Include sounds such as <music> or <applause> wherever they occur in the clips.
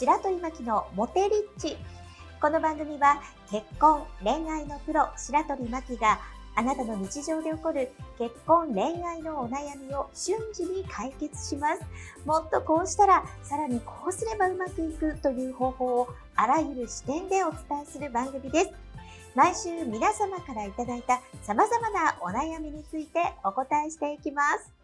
白鳥巻きのモテリッチ。この番組は結婚、恋愛のプロ白鳥巻きがあなたの日常で起こる結婚、恋愛のお悩みを瞬時に解決します。もっとこうしたら、さらにこうすればうまくいくという方法をあらゆる視点でお伝えする番組です。毎週皆様からいただいた様々なお悩みについてお答えしていきます。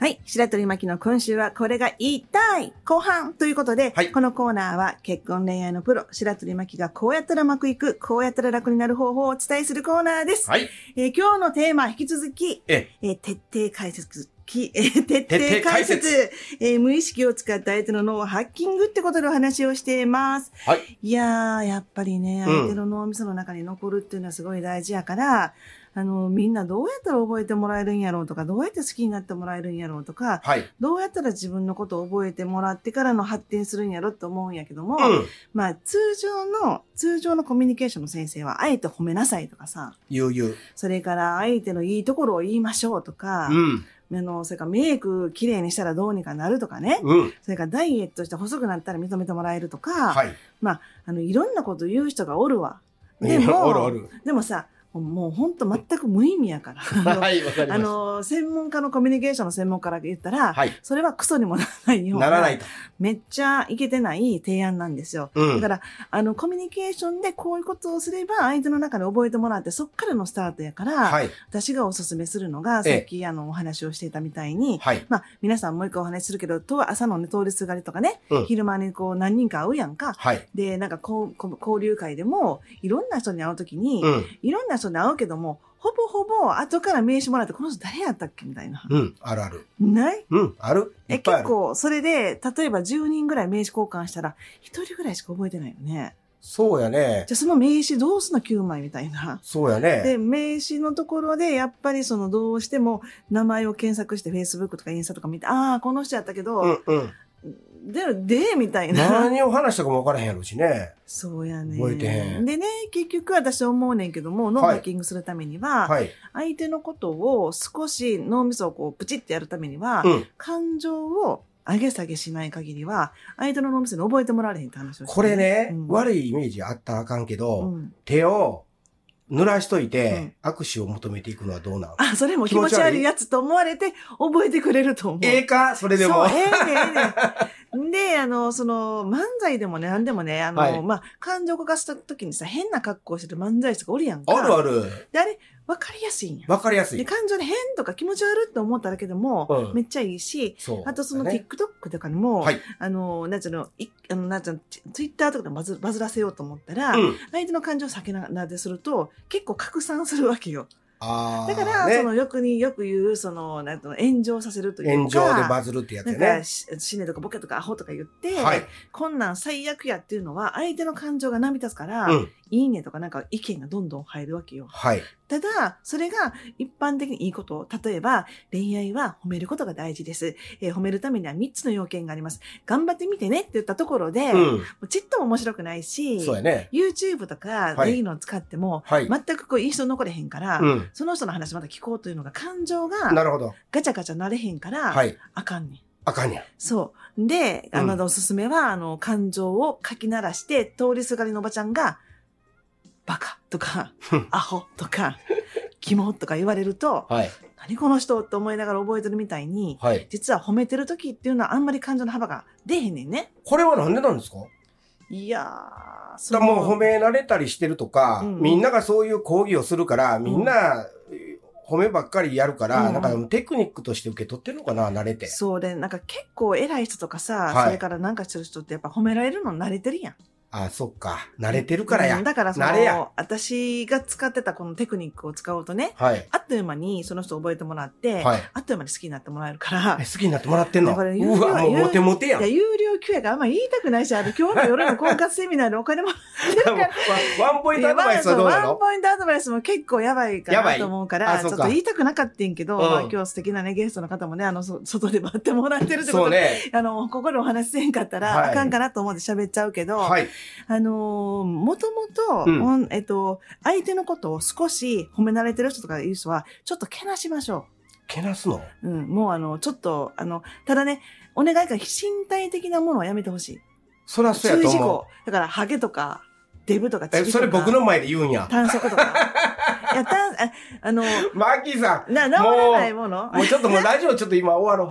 はい。白鳥巻の今週はこれが言いたい後半ということで、はい、このコーナーは結婚恋愛のプロ、白鳥巻がこうやったらうまくいく、こうやったら楽になる方法をお伝えするコーナーです。はい。えー、今日のテーマ引き続き、ええー、徹底解説き、<laughs> えー、徹底解説。えー、無意識を使った相手の脳をハッキングってことでお話をしています。はい。いやー、やっぱりね、相手の脳みその中に残るっていうのはすごい大事やから、あの、みんなどうやったら覚えてもらえるんやろうとか、どうやって好きになってもらえるんやろうとか、はい、どうやったら自分のことを覚えてもらってからの発展するんやろと思うんやけども、うん、まあ、通常の、通常のコミュニケーションの先生は、あえて褒めなさいとかさ、言う言う。それから相手のいいところを言いましょうとか、うんあの、それからメイク綺麗にしたらどうにかなるとかね。うん。それからダイエットして細くなったら認めてもらえるとか。はい。まあ、あの、いろんなこと言う人がおるわ。でも、おるおる。でもさ、もう本当全く無意味やから。<laughs> はい、わかります。あの、専門家のコミュニケーションの専門家から言ったら、はい、それはクソにもならないような。ならないと。めっちゃいけてない提案なんですよ。うん、だから、あの、コミュニケーションでこういうことをすれば相手の中で覚えてもらって、そっからのスタートやから、はい、私がおすすめするのが、さっきあの、お話をしていたみたいに、はい、まあ、皆さんもう一回お話しするけど、と朝のね、通りすがりとかね、うん、昼間にこう何人か会うやんか。はい、で、なんかこう、交流会でも、いろんな人に会うときに、うん、いろんな人に会うけども、ほぼほぼ後から名刺もらって、この人誰やったっけみたいな。うん、あるある。ない？うん、ある。え、結構、それで、例えば10人ぐらい名刺交換したら、1人ぐらいしか覚えてないよね。そうやね。じゃあその名刺どうすんの ?9 枚みたいな。そうやね。で、名刺のところで、やっぱりそのどうしても名前を検索して Facebook とかインスタとか見て、ああ、この人やったけど、うんうん、で、で、みたいな。何を話したかも分からへんやろしね。そうやね。覚えてへん。でね、結局私思うねんけども、脳ハッキングするためには、はい、相手のことを少し脳みそをこうプチってやるためには、うん、感情を上げ下げしない限りは、相手の脳みそに覚えてもらわれへんって話をして、これね、うん、悪いイメージあったらあかんけど、うん、手を濡らしといて、握手を求めていくのはどうなのあ、それも気持ち悪いやつと思われて、覚えてくれると思う。ええか？それでも。そう、ええねええねで、あの、その、漫才でもね、なんでもね、あの、はい、まあ、感情を動かした時にさ、変な格好してる漫才師とかおるやんか。あるある。で、あれ、わかりやすいんや。わかりやすい。で、感情で変とか気持ち悪って思っただけでも、うん、めっちゃいいし、あとその TikTok とかにも、はい、あの、なんつうの、いあの、なんつうの、Twitter とかでバズバズらせようと思ったら、うん、相手の感情を避けなですると、結構拡散するわけよ。だから、ね、そのよくによく言う、その、なんと炎上させるというか。炎上でバズるってやつね。死ねとかボケとかアホとか言って、はい、こんなん最悪やっていうのは、相手の感情が波立つから、うん、いいねとかなんか意見がどんどん入るわけよ。はい。ただ、それが一般的にいいこと。例えば、恋愛は褒めることが大事です。えー、褒めるためには3つの要件があります。頑張ってみてねって言ったところで、うん、ちっとも面白くないし、そうやね。YouTube とか、はい、いいのを使っても、はい、全くこう印象残れへんから、うん、その人の話また聞こうというのが感情が、なるほど。ガチャガチャなれへんから、はい、あかんねん。あかんや。そう。で、あの、うん、おすすめは、あの、感情を書き鳴らして、通りすがりのおばちゃんが、バカとか、アホとか、キモとか言われると、はい、何この人って思いながら覚えてるみたいに、はい、実は褒めてる時っていうのはあんまり感情の幅が出へんねんね。これはなんでなんですか？いやー、そだもう褒められたりしてるとか、うんみんながそういう講義をするから、みんな、褒めばっかりやるから、うん、なんかテクニックとして受け取ってるのかな、慣れて。そうで、なんか結構偉い人とかさ、はい、それからなんかしてる人ってやっぱ褒められるの慣れてるやん。ああ、そっか。慣れてるからや。うん、だからその、私が使ってたこのテクニックを使うとね、はい、あっという間にその人覚えてもらって、はい、あっという間に好きになってもらえるから。好きになってもらってんの？うわ、もうモテモテやん。いや、有料級やからあんま言いたくないし、ある今日の夜の婚活セミナーでお金もら <laughs> ワンポイントアドバイスはどうなの？ワンポイントアドバイスも結構やばいかなと思うか。ら、ちょっと言いたくなかったんけど、うん、まあ、今日素敵なね、ゲストの方もね、あの、外で待ってもらってるってことで、ね、あの、ここでお話せんかったら、はい、あかんかなと思って喋っちゃうけど、はい、あのもともと、えっと、相手のことを少し褒め慣れてる人とかいう人は、ちょっとけなしましょう。けなすの？うん、もうあの、ちょっと、あの、ただね、お願いから身体的なものはやめてほしい。そらそうやと思う。だから、ハゲとか、デブとかえ、それ僕の前で言うんや。短足とか。<laughs> い <laughs> や、たん、ああの、マーキーさん。な、治らないもの？もうちょっともうラジオちょっと今終わろう。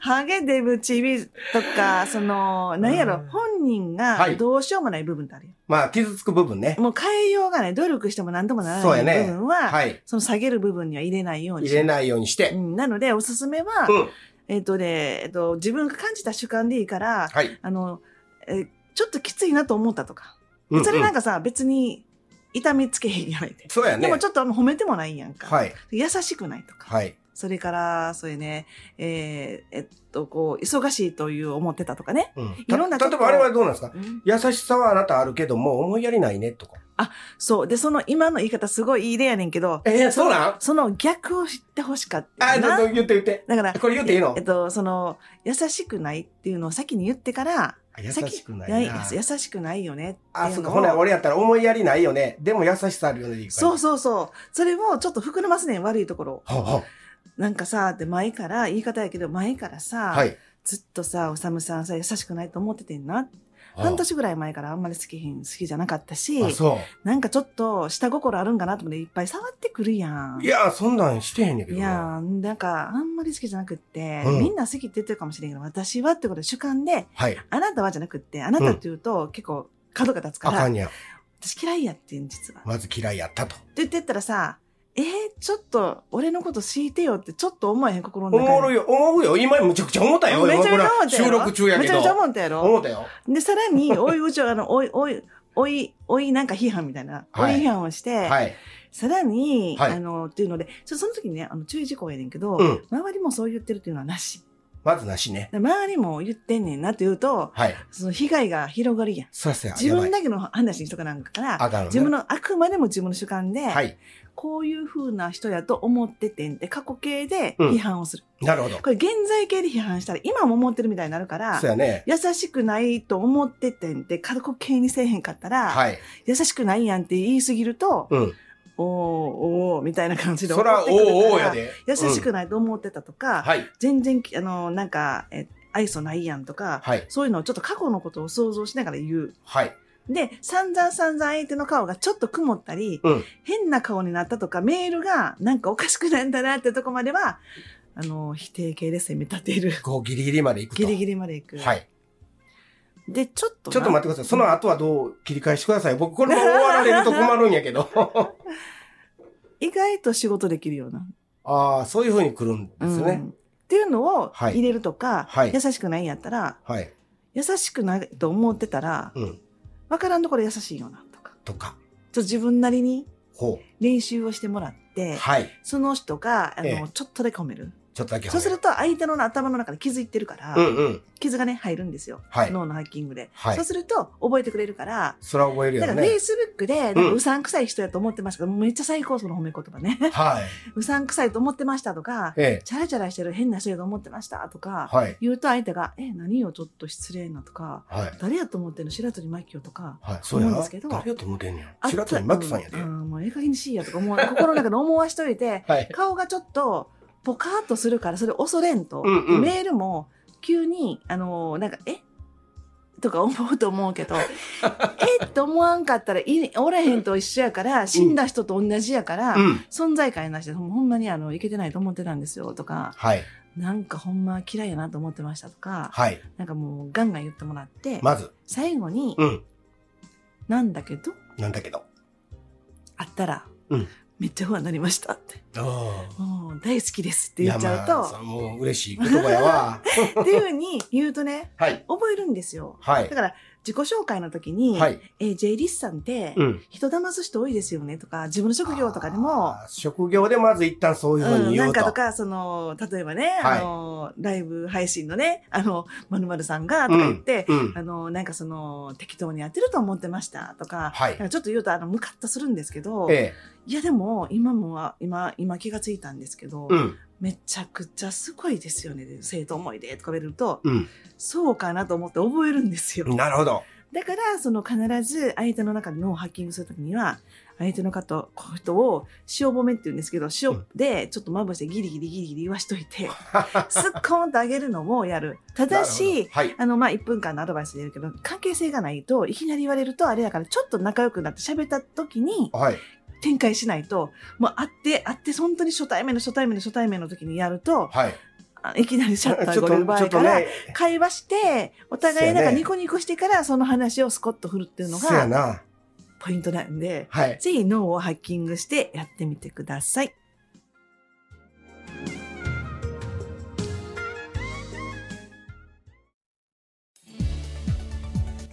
ハゲデブチビとか、その、何やろ、本人がどうしようもない部分ってあるよ。まあ、傷つく部分ね。もう変えようがない。努力しても何ともならない部分は、はい、その下げる部分には入れないように入れないようにして。うん、なので、おすすめは、うんえっ、ー、とね、えっ、ー、と、自分が感じた主観でいいから、はい、あの、えー、ちょっときついなと思ったとか。それなんかさ、別に痛みつけへんやめて。そうやね。でもちょっと褒めてもないやんか。はい。優しくないとか。はい。それから、そういうね、えー、えっと、こう、忙しいという思ってたとかね。うん、いろんな例えばあれはどうなんですか、うん、優しさはあなたあるけども、思いやりないねとか。あ、そう。で、その今の言い方すごいいい例やねんけど。えー、そうなん？その逆を知ってほしかった。あ、ど言って言って。だから、これ言っていいの？えっと、その、優しくないっていうのを先に言ってから、優しくないな。優しくないよねあ、そうか。ほな、俺やったら思いやりないよね。でも優しさあるよね。そうそうそう。それもちょっと膨らますねん、悪いところ。ははなんかさ、って前から、言い方やけど、前からさ、はい、ずっとさ、おさむさんさ、優しくないと思っててんな。半年ぐらい前からあんまり好きひん、好きじゃなかったし、なんかちょっと下心あるんかなと思っていっぱい触ってくるやん。いや、そんなんしてへんねんけど。いや、なんかあんまり好きじゃなくって、うん、みんな好きって言ってるかもしれんけど、私はってことで主観で、はい、あなたはじゃなくって、あなたって言うと、うん、結構角が立つから、私嫌いやってん、実は。まず嫌いやったと。って言ってったらさ、えー、ちょっと、俺のこと敷いてよってちょっと思えへん、心の中思うよ、思うよ。今むちゃくちゃ思ったよ。めちゃくちゃ思ったよ。収録中やけど。めちゃくちゃ思ったやろ。思ったよ。で、さらに、<laughs> おいうちあの、おい、おい、おい、おいなんか批判みたいな、はい、おい批判をして、はい、さらに、はい、あの、っていうので、ちょその時にね、あの、注意事項やねんけど、うん、周りもそう言ってるっていうのはなし。まずなしね。周りも言ってんねんなって言うと、はい、その被害が広がるやん。そうです自分だけの話にしとかなんかから、ね、自分の、あくまでも自分の主観で、はい、こういう風な人やと思っててんって過去形で批判をする。うん、なるほど。これ現在形で批判したら今も思ってるみたいになるから、そうやね。優しくないと思っててんって過去形にせえへんかったら、はい、優しくないやんって言いすぎると、うんおーおーみたいな感じで怒ってくるから。そら、おーおーやで。優しくないと思ってたとか、はい、全然、あの、なんか、え、愛想ないやんとか、はい、そういうのをちょっと過去のことを想像しながら言う。はい。で、散々散々相手の顔がちょっと曇ったり、うん、変な顔になったとか、メールがなんかおかしくないんだなってとこまでは、あの、否定形で攻め立てる。こう、ギリギリまで行くと。ギリギリまで行く。はい。で、ちょっと。ちょっと待ってください。その後はどう切り返してください。僕、これも終わられると困るんやけど。<laughs> 意外と仕事できるような。ああ、そういうふうに来るんですね、うん。っていうのを入れるとか、はい、優しくないんやったら、はい、優しくないと思ってたら、うん、分からんところ優しいよなとか。とか。ちょっと自分なりに練習をしてもらって、はい、その人が、あの、ええ、ちょっとで込める。ちょっとだけ。そうすると相手の頭の中で気づいてるから、うんうん、傷がね、入るんですよ。はい、脳のハッキングで、はい。そうすると覚えてくれるから、それは覚えるよね。だからフェイスブックで、うさんくさい人やと思ってましたけど、うん、めっちゃ最高その褒め言葉ね。はい。<laughs> うさんくさいと思ってましたとか、ええ、チャラチャラしてる変な人やと思ってましたとか、はい、言うと相手が、え、何よちょっと失礼なとか、はい、誰やと思ってんの？白鳥真紀とか、はい、そう思うんですけど、誰やと思ってんねん。白鳥真紀さんやで。うん、もうええ加減にしいやとか思う、心の中で思わしといて、<laughs> はい、顔がちょっと、ポカーっとするから、それ恐れんと、うんうん、メールも急に、あのー、なんか、え？とか思うと思うけど、<laughs> え？って思わんかったらい、おらへんと一緒やから、死んだ人と同じやから、うん、存在感なしで、ほんまにあの、いけてないと思ってたんですよ、とか、はい、なんかほんま嫌いやなと思ってましたとか、はい、なんかもうガンガン言ってもらって、まず、最後に、うん、なんだけど、なんだけど、あったら、うん、めっちゃ不安になりましたって。もう大好きですって言っちゃうと。まあ、もう嬉しい言葉やわ。<laughs> っていうふうに言うとね、はい、覚えるんですよ。はい、だから、自己紹介の時に、はい、えー、J リスさんって、人騙す人多いですよねとか、自分の職業とかでも。職業でまず一旦そういうふうに言うと、うん、なんかとか、その、例えばね、はい、あの、ライブ配信のね、あの、まるまるさんがとか言って、うん。うん、あの、なんかその、適当にやってると思ってましたとか、はい、かちょっと言うと、あの、ムカッとするんですけど、ええ、いやでも、今も、今、今気がついたんですけど、うんめちゃくちゃすごいですよね。生徒思いでとか言われると、うん、そうかなと思って覚えるんですよ。なるほど。だから、その必ず相手の中で脳をハッキングするときには、相手の方、この人を塩褒めって言うんですけど、塩でちょっとまぶしてギリギリギリギリ言わしといて、すっこんとあげるのもやる。ただし、はい、あの、まあ、1分間のアドバイスで言うけど、関係性がないと、いきなり言われるとあれだから、ちょっと仲良くなって喋った時に、はい、展開しないと、もう会って、会って、本当に初対面の初対面の初対面の時にやると、はい、いきなりシャッターがる場合から、会話して、お互いなんかニコニコしてからその話をスコッと振るっていうのが、ポイントなんで、はい、ぜひ脳をハッキングしてやってみてください。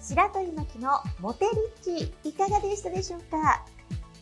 白鳥巻のモテリッチいかがでしたでしょうか？